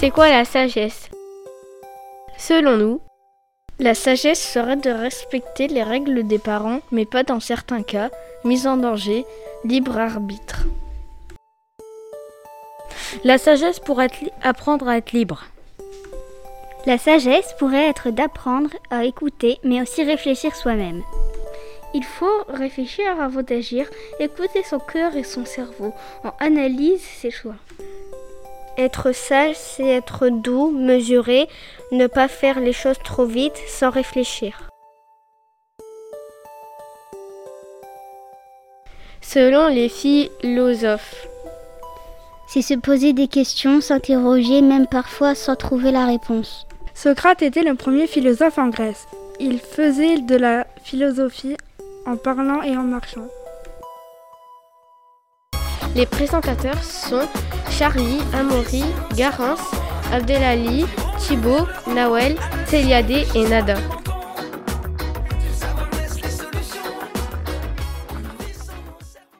C'est quoi la sagesse? Selon nous, la sagesse serait de respecter les règles des parents, mais pas dans certains cas, mise en danger, libre arbitre. La sagesse pourrait apprendre à être libre. La sagesse pourrait être d'apprendre à écouter, mais aussi réfléchir soi-même. Il faut réfléchir avant d'agir, écouter son cœur et son cerveau. On analyse ses choix. Être sage, c'est être doux, mesuré, ne pas faire les choses trop vite sans réfléchir. Selon les philosophes, c'est se poser des questions, s'interroger, même parfois sans trouver la réponse. Socrate était le premier philosophe en Grèce. Il faisait de la philosophie en parlant et en marchant. Les présentateurs sont Charlie, Amaury, Garance, Abdelali, Thibaut, Nawel, Céliade et Nada.